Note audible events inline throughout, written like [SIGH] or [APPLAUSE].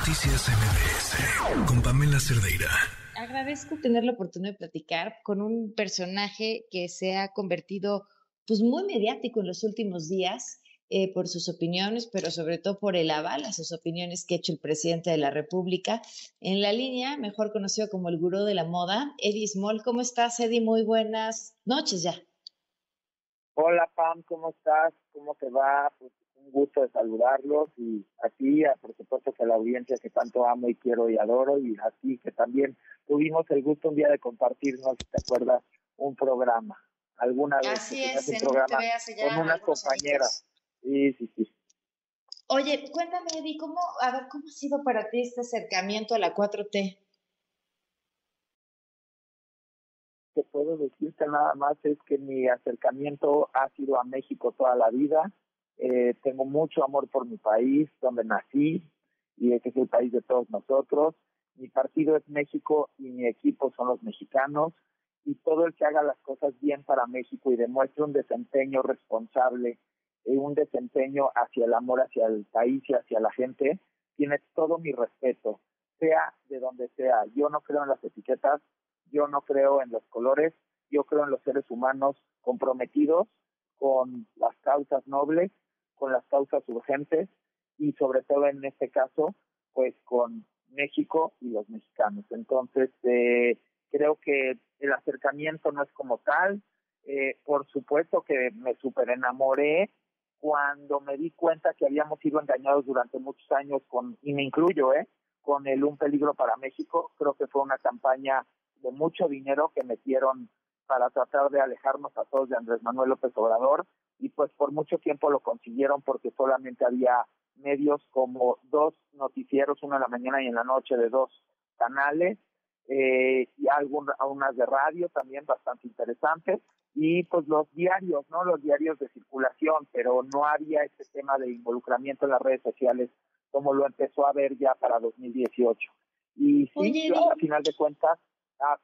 Noticias MBS con Pamela Cerdeira. Agradezco tener la oportunidad de platicar con un personaje que se ha convertido pues muy mediático en los últimos días eh, por sus opiniones, pero sobre todo por el aval a sus opiniones que ha hecho el presidente de la República. En la línea, mejor conocido como el gurú de la moda, Eddie Small. ¿Cómo estás, Eddie? Muy buenas noches ya. Hola, Pam, ¿cómo estás? ¿Cómo te va? Pues un gusto de saludarlos y a ti, por supuesto que a la audiencia que tanto amo y quiero y adoro y a ti que también tuvimos el gusto un día de compartirnos, si te acuerdas, un programa. Alguna vez Así es, un en programa con unas compañeras. Sí, sí, sí. Oye, cuéntame, Eddie, ¿cómo, a ver, ¿cómo ha sido para ti este acercamiento a la 4T? Que puedo decirte nada más es que mi acercamiento ha sido a México toda la vida eh, tengo mucho amor por mi país, donde nací y que es el país de todos nosotros. Mi partido es México y mi equipo son los mexicanos y todo el que haga las cosas bien para México y demuestre un desempeño responsable y un desempeño hacia el amor hacia el país y hacia la gente, tiene todo mi respeto, sea de donde sea. Yo no creo en las etiquetas, yo no creo en los colores, yo creo en los seres humanos comprometidos con las causas nobles con las causas urgentes y sobre todo en este caso, pues con México y los mexicanos. Entonces, eh, creo que el acercamiento no es como tal. Eh, por supuesto que me super enamoré cuando me di cuenta que habíamos sido engañados durante muchos años con, y me incluyo, ¿eh? con el Un Peligro para México. Creo que fue una campaña de mucho dinero que metieron para tratar de alejarnos a todos de Andrés Manuel López Obrador y pues por mucho tiempo lo consiguieron porque solamente había medios como dos noticieros, uno en la mañana y en la noche de dos canales, eh, y algunas de radio también bastante interesantes, y pues los diarios, ¿no? Los diarios de circulación, pero no había este tema de involucramiento en las redes sociales como lo empezó a ver ya para 2018. Y sí, a final de cuentas,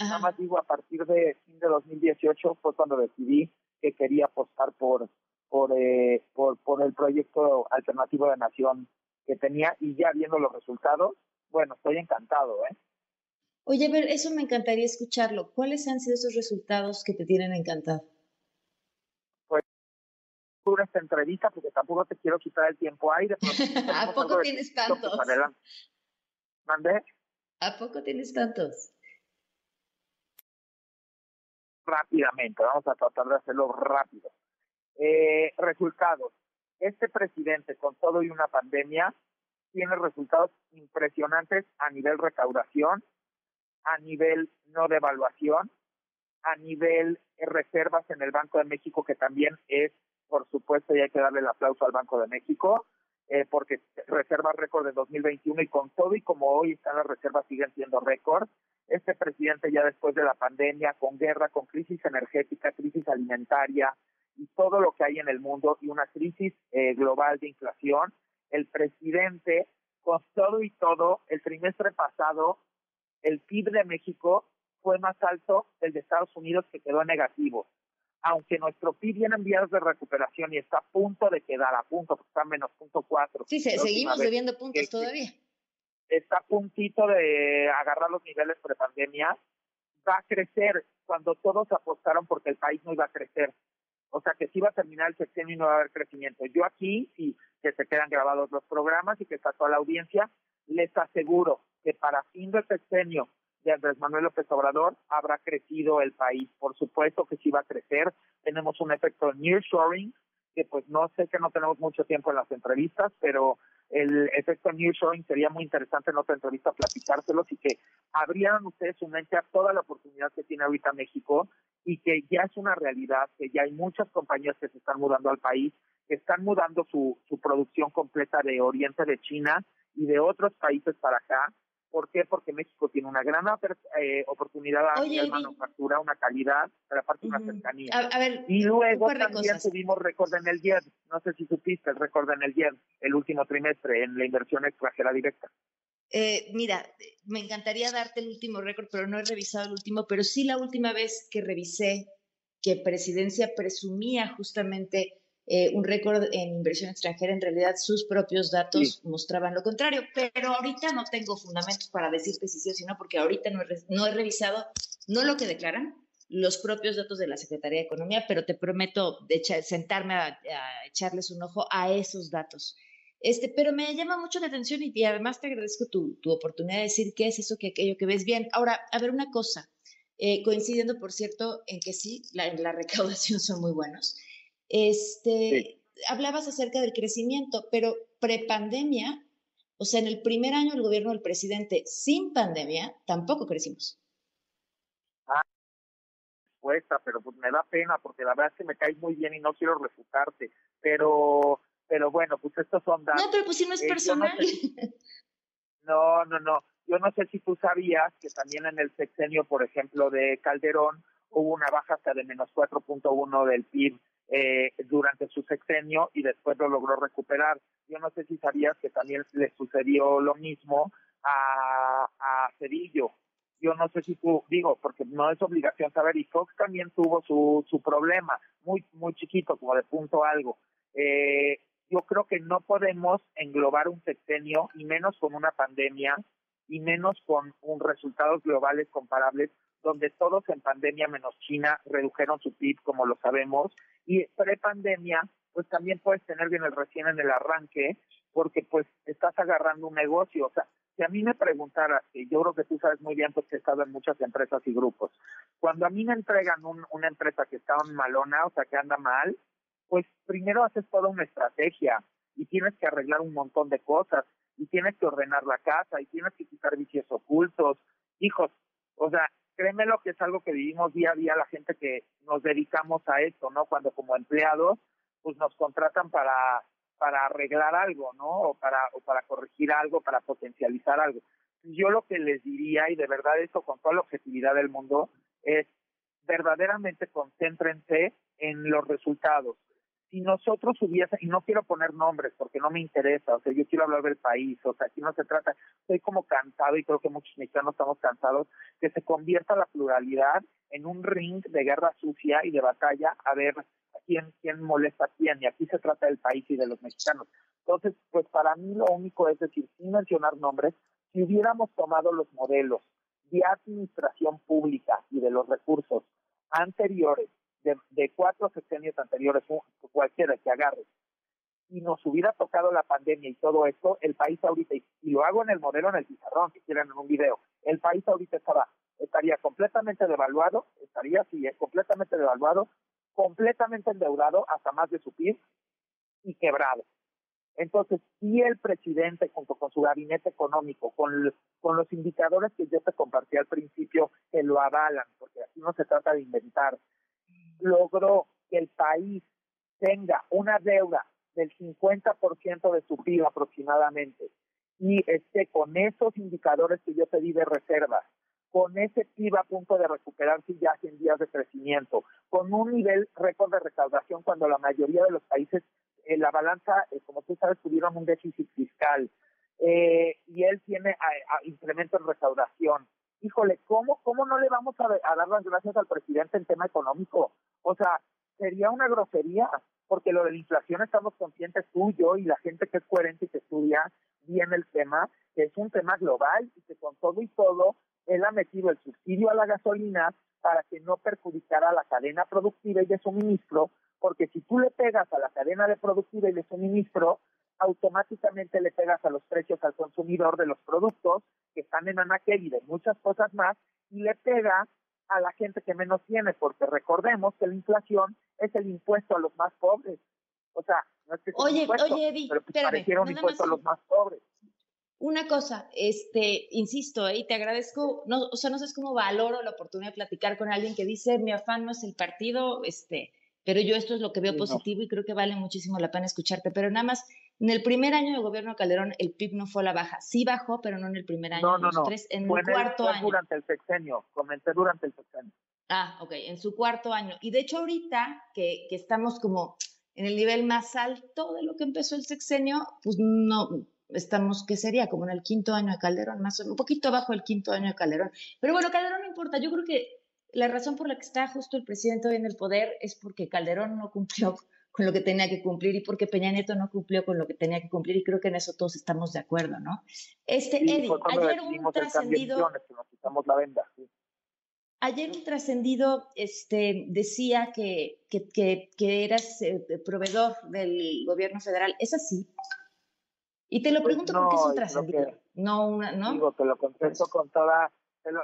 nada más digo, a partir de fin de 2018 fue cuando decidí que quería apostar por por, eh, por, por el proyecto alternativo de nación que tenía y ya viendo los resultados, bueno, estoy encantado, ¿eh? Oye, a ver, eso me encantaría escucharlo. ¿Cuáles han sido esos resultados que te tienen encantado? Pues dura esta entrevista porque tampoco te quiero quitar el tiempo aire. [LAUGHS] ¿A poco tienes tantos? ¿Mandé? ¿A poco tienes tantos? Rápidamente, vamos a tratar de hacerlo rápido. Eh, resultados. Este presidente, con todo y una pandemia, tiene resultados impresionantes a nivel recaudación, a nivel no devaluación, a nivel reservas en el Banco de México, que también es, por supuesto, y hay que darle el aplauso al Banco de México, eh, porque reservas récord de 2021 y con todo y como hoy están las reservas siguen siendo récord. Este presidente ya después de la pandemia, con guerra, con crisis energética, crisis alimentaria, y todo lo que hay en el mundo y una crisis eh, global de inflación, el presidente, con todo y todo, el trimestre pasado, el PIB de México fue más alto el de Estados Unidos que quedó negativo. Aunque nuestro PIB viene en vías de recuperación y está a punto de quedar a punto, está menos punto cuatro. Sí, seguimos debiendo puntos todavía. Está a puntito de agarrar los niveles prepandemia. Va a crecer cuando todos apostaron porque el país no iba a crecer o sea que sí va a terminar el sexenio y no va a haber crecimiento. Yo aquí, sí, que se quedan grabados los programas y que está toda la audiencia, les aseguro que para fin del sexenio de Andrés Manuel López Obrador habrá crecido el país. Por supuesto que sí va a crecer. Tenemos un efecto nearshoring, que pues no sé que no tenemos mucho tiempo en las entrevistas, pero el efecto nearshoring sería muy interesante en otra entrevista platicárselos y que abrieran ustedes su mente a toda la oportunidad que tiene ahorita México y que ya es una realidad, que ya hay muchas compañías que se están mudando al país, que están mudando su, su producción completa de Oriente, de China y de otros países para acá. ¿Por qué? Porque México tiene una gran eh, oportunidad de manufactura, una calidad, pero aparte una cercanía. y luego también tuvimos récord en el YED. No sé si supiste el récord en el YED el último trimestre en la inversión extranjera directa. Eh, mira, me encantaría darte el último récord, pero no he revisado el último, pero sí la última vez que revisé que Presidencia presumía justamente eh, un récord en inversión extranjera, en realidad sus propios datos mostraban lo contrario, pero ahorita no tengo fundamentos para decirte si sí o si no, porque ahorita no he, no he revisado, no lo que declaran, los propios datos de la Secretaría de Economía, pero te prometo de sentarme a, echarles un ojo a esos datos. Este, pero me llama mucho la atención y, además te agradezco tu, tu, oportunidad de decir qué es eso que aquello que ves bien. Ahora, a ver una cosa, eh, coincidiendo, por cierto, en que sí, la, la recaudación [LAUGHS] son muy buenos. Este, Hablabas acerca del crecimiento, pero prepandemia, o sea, en el primer año del gobierno del presidente sin pandemia, tampoco crecimos pero pues me da pena porque la verdad es que me caes muy bien y no quiero refutarte, pero pero bueno, pues estos son datos. No, pero pues si no es eh, personal. No, no, no, Yo no sé si tú sabías que también en el sexenio, por ejemplo, de Calderón, hubo una baja hasta de menos 4.1 del PIB eh, durante su sexenio y después lo logró recuperar. Yo no sé si sabías que también le sucedió lo mismo a, a Cedillo yo no sé si tú, digo, porque no es obligación saber, y Fox también tuvo su, su problema, muy, muy chiquito, como de punto algo. Eh, yo creo que no podemos englobar un sexenio, y menos con una pandemia, y menos con un resultados globales comparables, donde todos en pandemia menos China redujeron su PIB, como lo sabemos, y pre-pandemia, pues también puedes tener bien el recién en el arranque, porque pues estás agarrando un negocio, o sea, si a mí me preguntaras, y yo creo que tú sabes muy bien porque he estado en muchas empresas y grupos, cuando a mí me entregan una empresa que está malona, o sea, que anda mal, pues primero haces toda una estrategia y tienes que arreglar un montón de cosas y tienes que ordenar la casa y tienes que quitar vicios ocultos. Hijos, o sea, créeme lo que es algo que vivimos día a día la gente que nos dedicamos a esto, ¿no? Cuando como empleados, pues nos contratan para para arreglar algo, ¿no? O para, o para corregir algo, para potencializar algo. Yo lo que les diría, y de verdad eso con toda la objetividad del mundo, es verdaderamente concéntrense en los resultados. Si nosotros hubiese, y no quiero poner nombres porque no me interesa, o sea, yo quiero hablar del país, o sea, aquí no se trata, estoy como cansado y creo que muchos mexicanos estamos cansados, que se convierta la pluralidad en un ring de guerra sucia y de batalla a ver quién, quién molesta a quién, y aquí se trata del país y de los mexicanos. Entonces, pues para mí lo único es decir, sin mencionar nombres, si hubiéramos tomado los modelos de administración pública y de los recursos anteriores, de, de cuatro sexenios anteriores, cualquiera que agarre, y nos hubiera tocado la pandemia y todo esto, el país ahorita, y, lo hago en el modelo en el pizarrón, si quieren en un video, el país ahorita estaba, estaría completamente devaluado, estaría así, eh, completamente devaluado, completamente endeudado hasta más de su PIB y quebrado. Entonces, si el presidente, junto con su gabinete económico, con, con los indicadores que yo te compartí al principio, que lo avalan, porque aquí no se trata de inventar, logró que el país tenga una deuda del 50% de su PIB aproximadamente y esté con esos indicadores que yo te di de reservas con ese PIB a punto de recuperarse ya en días de crecimiento, con un nivel récord de recaudación cuando la mayoría de los países eh, la balanza, eh, como tú sabes, tuvieron un déficit fiscal eh, y él tiene a, incremento en recaudación. Híjole, ¿cómo, ¿cómo no le vamos a dar las gracias al presidente en tema económico? O sea, sería una grosería, porque lo de la inflación estamos conscientes tú, yo y la gente que es coherente y que estudia bien el tema, que es un tema global y que con todo y todo él ha metido el subsidio a la gasolina para que no perjudicara la cadena productiva y de suministro, porque si tú le pegas a la cadena de productiva y de suministro, automáticamente le pegas a los precios al consumidor de los productos que están en anaquel y de muchas cosas más, y le pega a la gente que menos tiene, porque recordemos que la inflación es el impuesto a los más pobres. O sea, no es que sea oye, un impuesto, oye, Eddie, pero pues un impuesto a los más pobres. Una cosa, este, insisto, ¿eh? y te agradezco, no, o sea, no sé cómo valoro la oportunidad de platicar con alguien que dice, mi afán no es el partido, este, pero yo esto es lo que veo positivo y creo que vale muchísimo la pena escucharte. Pero nada más, en el primer año de gobierno de Calderón, el PIB no fue a la baja. Sí bajó, pero no en el primer año. No, no, no. Tres, en el cuarto año. durante el sexenio, comenté durante el sexenio. Ah, ok, en su cuarto año. Y de hecho ahorita que, que estamos como en el nivel más alto de lo que empezó el sexenio, pues no, estamos, ¿qué sería? Como en el quinto año de Calderón, más o menos, un poquito abajo del quinto año de Calderón. Pero bueno, Calderón no importa, yo creo que la razón por la que está justo el presidente hoy en el poder es porque Calderón no cumplió [LAUGHS] con lo que tenía que cumplir y porque Peña Nieto no cumplió con lo que tenía que cumplir y creo que en eso todos estamos de acuerdo, ¿no? Este, Eddie, ayer un trascendido... Ayer un trascendido este, decía que, que, que, eras eh, proveedor del gobierno federal. ¿Es así? Y te lo pues pregunto porque es un trascendido. No, una, ¿no? Digo, te lo contesto con toda...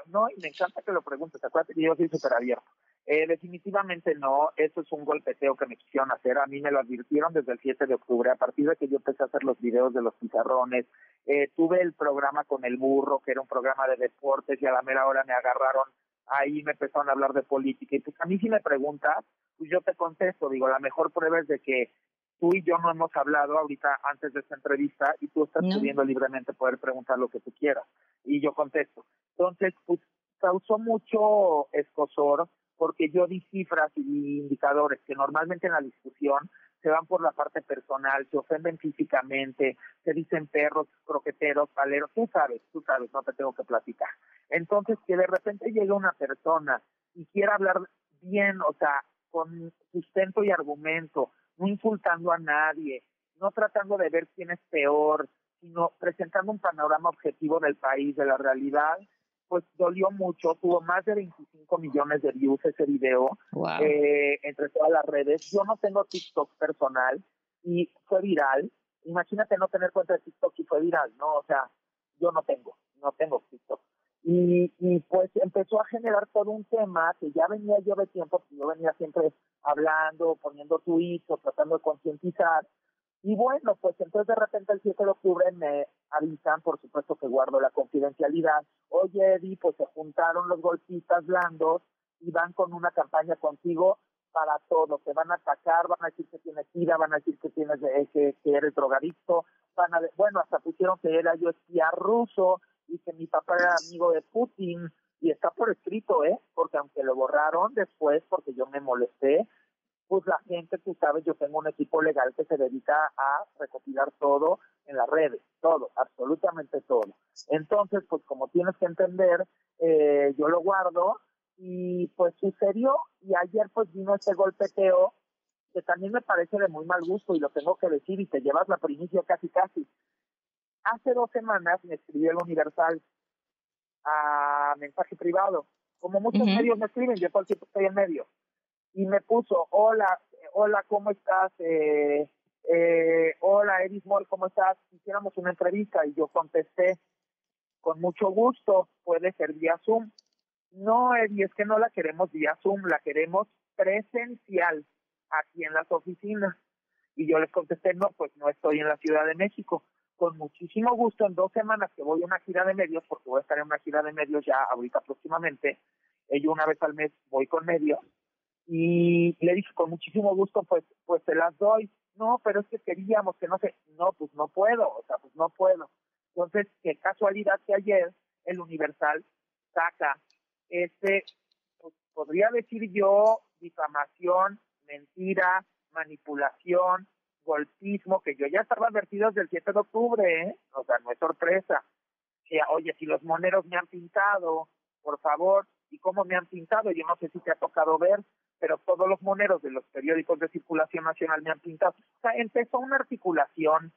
no, y me encanta que lo preguntes. Acuérdate que yo soy súper abierto. Eh, definitivamente no, eso es un golpeteo que me quisieron hacer. A mí me lo advirtieron desde el 7 de octubre, a partir de que yo empecé a hacer los videos de los pizarrones. Eh, tuve el programa con el burro, que era un programa de deportes, y a la mera hora me agarraron ahí me empezaron a hablar de política. Y pues a mí si me preguntas, pues yo te contesto, digo, la mejor prueba es de que tú y yo no hemos hablado ahorita antes de esta entrevista y tú estás pudiendo libremente poder preguntar lo que tú quieras. Y yo contesto. Entonces, pues causó mucho escosor porque yo di cifras y di indicadores que normalmente en la discusión se van por la parte personal, se ofenden físicamente, se dicen perros, croqueteros, paleros, tú sabes, tú sabes, no te tengo que platicar. Entonces, que de repente llegue una persona y quiera hablar bien, o sea, con sustento y argumento, no insultando a nadie, no tratando de ver quién es peor, sino presentando un panorama objetivo del país, de la realidad, pues dolió mucho, tuvo más de 25 millones de views ese video eh, entre todas las redes. Yo no tengo TikTok personal y fue viral. Imagínate no tener cuenta de TikTok y fue viral, ¿no? O sea, yo no tengo, no tengo TikTok. Y, y pues empezó a generar todo un tema que ya venía yo de tiempo, que yo venía siempre hablando, poniendo tweets o tratando de concientizar. Y bueno, pues entonces de repente el 7 de octubre me avisan, por supuesto que guardo la confidencialidad. Oye, Eddie, pues se juntaron los golpistas blandos y van con una campaña contigo para todo. Te van a atacar, van a decir que tienes ira, van a decir que tienes que, que eres drogadicto, van a, bueno, hasta pusieron que era yo espía ruso, y que mi papá era amigo de Putin y está por escrito, ¿eh? Porque aunque lo borraron después porque yo me molesté, pues la gente, tú sabes, yo tengo un equipo legal que se dedica a recopilar todo en las redes, todo, absolutamente todo. Entonces, pues como tienes que entender, eh, yo lo guardo y pues sucedió y ayer pues vino este golpeteo que también me parece de muy mal gusto y lo tengo que decir y te llevas la primicia casi casi hace dos semanas me escribió el Universal a mensaje privado. Como muchos medios me escriben, yo todo el tiempo estoy en medio. Y me puso, hola, hola, ¿cómo estás? Eh, eh, hola, Edith Moll, ¿cómo estás? Hiciéramos una entrevista y yo contesté, con mucho gusto, puede ser vía Zoom. No, Eddie, es que no la queremos vía Zoom, la queremos presencial aquí en las oficinas. Y yo les contesté, no, pues no estoy en la Ciudad de México con muchísimo gusto en dos semanas que voy a una gira de medios, porque voy a estar en una gira de medios ya ahorita próximamente, eh, yo una vez al mes voy con medios, y le dije con muchísimo gusto, pues, pues te las doy. No, pero es que queríamos que no sé, no, pues no puedo, o sea, pues no puedo. Entonces, qué casualidad que ayer el Universal saca este, pues podría decir yo, difamación, mentira, manipulación, golpismo, que yo ya estaba advertido desde el 7 de octubre, ¿eh? o sea, no es sorpresa. Que, oye, si los moneros me han pintado, por favor, ¿y cómo me han pintado? Yo no sé si te ha tocado ver, pero todos los moneros de los periódicos de circulación nacional me han pintado. O sea, empezó una articulación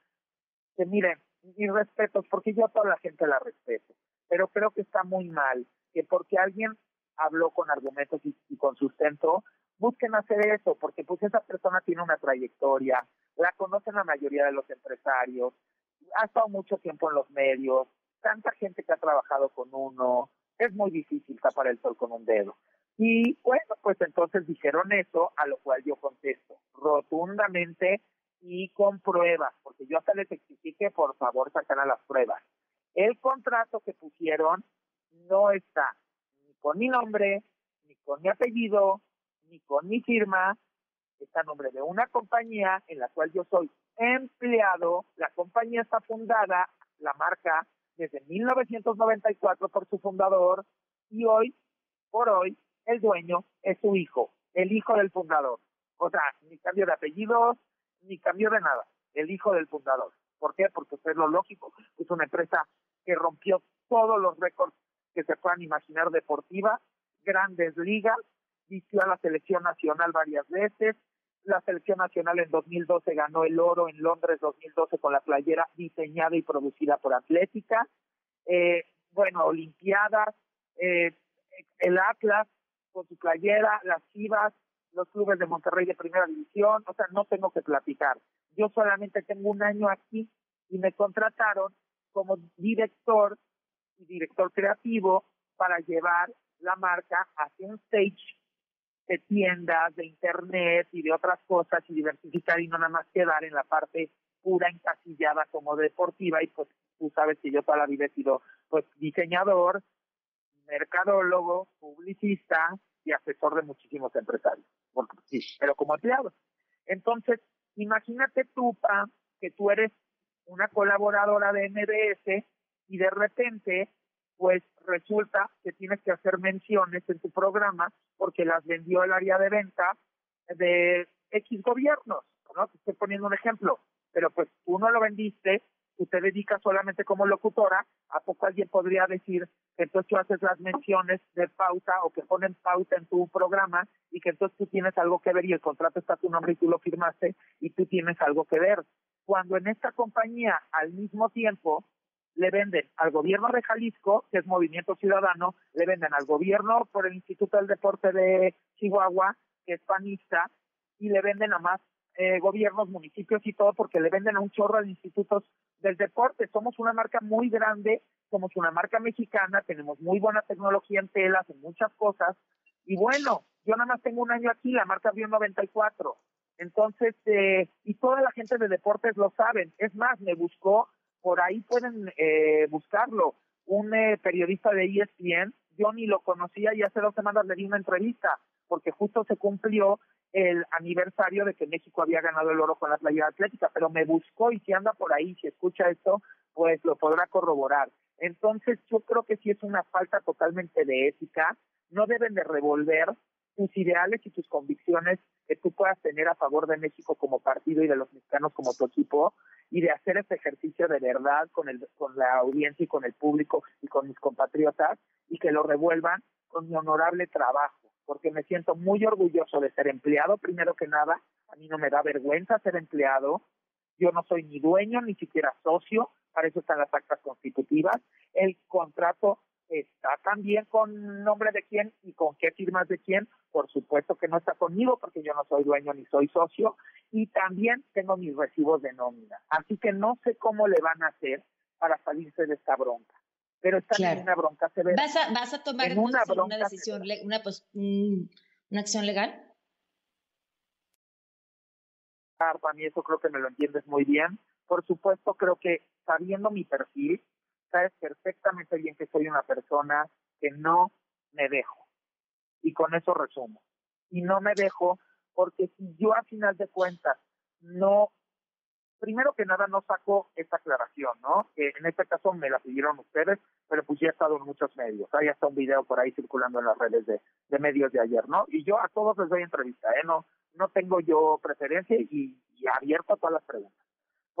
que, miren, mis respetos, porque yo a toda la gente la respeto, pero creo que está muy mal, que porque alguien habló con argumentos y, y con sustento, busquen hacer eso, porque pues esa persona tiene una trayectoria, la conocen la mayoría de los empresarios, ha estado mucho tiempo en los medios, tanta gente que ha trabajado con uno, es muy difícil tapar el sol con un dedo. Y bueno, pues entonces dijeron eso, a lo cual yo contesto rotundamente y con pruebas, porque yo hasta les exigí que por favor sacaran las pruebas. El contrato que pusieron no está ni con mi nombre, ni con mi apellido, ni con mi firma, está a nombre de una compañía en la cual yo soy empleado. La compañía está fundada, la marca, desde 1994 por su fundador y hoy, por hoy, el dueño es su hijo, el hijo del fundador. O sea, ni cambio de apellidos, ni cambio de nada, el hijo del fundador. ¿Por qué? Porque es lo lógico, es una empresa que rompió todos los récords que se puedan imaginar deportiva, grandes ligas, vistió a la selección nacional varias veces, la selección nacional en 2012 ganó el oro en Londres 2012 con la playera diseñada y producida por Atlética. Eh, bueno, Olimpiadas, eh, el Atlas con su playera, las Chivas, los clubes de Monterrey de primera división, o sea, no tengo que platicar. Yo solamente tengo un año aquí y me contrataron como director y director creativo para llevar la marca hacia un stage de tiendas, de internet y de otras cosas y diversificar y no nada más quedar en la parte pura encasillada como deportiva y pues tú sabes que yo toda la vida he sido pues diseñador, mercadólogo, publicista y asesor de muchísimos empresarios, sí, pero como empleado. Entonces, imagínate tú, Pa, que tú eres una colaboradora de MBS y de repente, pues resulta que tienes que hacer menciones en tu programa porque las vendió el área de venta de X gobiernos, ¿no? Te estoy poniendo un ejemplo, pero pues tú no lo vendiste, tú te dedicas solamente como locutora, ¿a poco alguien podría decir que entonces tú haces las menciones de pauta o que ponen pauta en tu programa y que entonces tú tienes algo que ver y el contrato está a tu nombre y tú lo firmaste y tú tienes algo que ver? cuando en esta compañía al mismo tiempo le venden al gobierno de Jalisco, que es Movimiento Ciudadano, le venden al gobierno por el Instituto del Deporte de Chihuahua, que es panista, y le venden a más eh, gobiernos, municipios y todo, porque le venden a un chorro de institutos del deporte. Somos una marca muy grande, somos una marca mexicana, tenemos muy buena tecnología en telas, en muchas cosas, y bueno, yo nada más tengo un año aquí, la marca abrió en 94. Entonces, eh, y toda la gente de deportes lo saben. Es más, me buscó, por ahí pueden eh, buscarlo, un eh, periodista de ESPN, yo ni lo conocía y hace dos semanas le di una entrevista, porque justo se cumplió el aniversario de que México había ganado el oro con la playa atlética, pero me buscó y si anda por ahí, si escucha esto, pues lo podrá corroborar. Entonces, yo creo que sí es una falta totalmente de ética, no deben de revolver tus ideales y tus convicciones que tú puedas tener a favor de México como partido y de los mexicanos como tu equipo y de hacer ese ejercicio de verdad con el con la audiencia y con el público y con mis compatriotas y que lo revuelvan con mi honorable trabajo porque me siento muy orgulloso de ser empleado primero que nada. A mí no me da vergüenza ser empleado. Yo no soy ni dueño ni siquiera socio. Para eso están las actas constitutivas. El contrato está también con nombre de quién y con qué firmas de quién. Por supuesto que no está conmigo porque yo no soy dueño ni soy socio y también tengo mis recibos de nómina. Así que no sé cómo le van a hacer para salirse de esta bronca. Pero está en una bronca severa. ¿Vas a, vas a tomar una, una, decisión, una, pues, una acción legal? Para mí eso creo que me lo entiendes muy bien. Por supuesto, creo que sabiendo mi perfil, sabes perfectamente bien que soy una persona que no me dejo. Y con eso resumo. Y no me dejo porque si yo a final de cuentas no, primero que nada no saco esta aclaración, ¿no? Que en este caso me la pidieron ustedes, pero pues ya he estado en muchos medios. Hay hasta un video por ahí circulando en las redes de, de medios de ayer, ¿no? Y yo a todos les doy entrevista, ¿eh? No, no tengo yo preferencia y, y abierto a todas las preguntas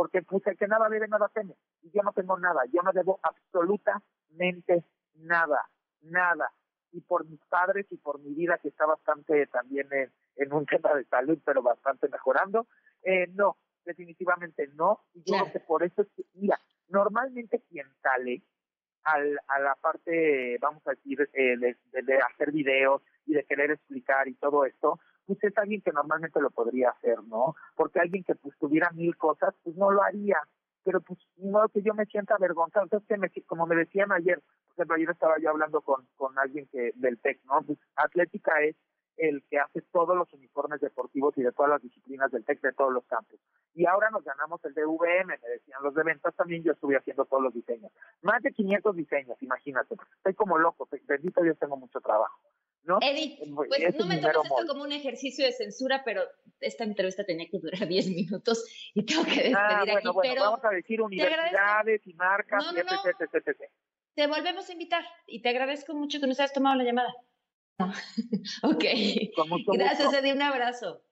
porque pues el que nada debe, nada teme. Y yo no tengo nada, yo no debo absolutamente nada, nada. Y por mis padres y por mi vida, que está bastante también en, en un [LAUGHS] tema de salud, pero bastante mejorando, eh, no, definitivamente no. Y yo creo que por eso es que, mira, normalmente quien sale al, a la parte, vamos a decir, eh, de, de hacer videos y de querer explicar y todo esto, pues es alguien que normalmente lo podría hacer, ¿no? Porque alguien que pues tuviera mil cosas, pues no lo haría. Pero pues modo que yo me sienta avergonzado. Entonces, que me, como me decían ayer, por ejemplo, ayer estaba yo hablando con, con alguien que del TEC, ¿no? Pues Atlética es el que hace todos los uniformes deportivos y de todas las disciplinas del TEC de todos los campos. Y ahora nos ganamos el de VM, me decían los de ventas también, yo estuve haciendo todos los diseños. Más de 500 diseños, imagínate. Estoy como loco, bendito Dios, tengo mucho trabajo. ¿No? Edith, pues no me tomes esto como un ejercicio de censura, pero esta entrevista tenía que durar [LAUGHS] 10 minutos y tengo que despedir ah, bueno, aquí. Bueno, pero vamos a decir universidades y marcas no, no, Te volvemos a invitar y te agradezco mucho que nos hayas tomado la llamada. [LAUGHS] ok. Gracias, Edith. Un abrazo.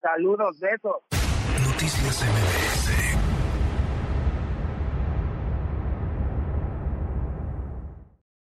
Saludos, besos. Noticias MBS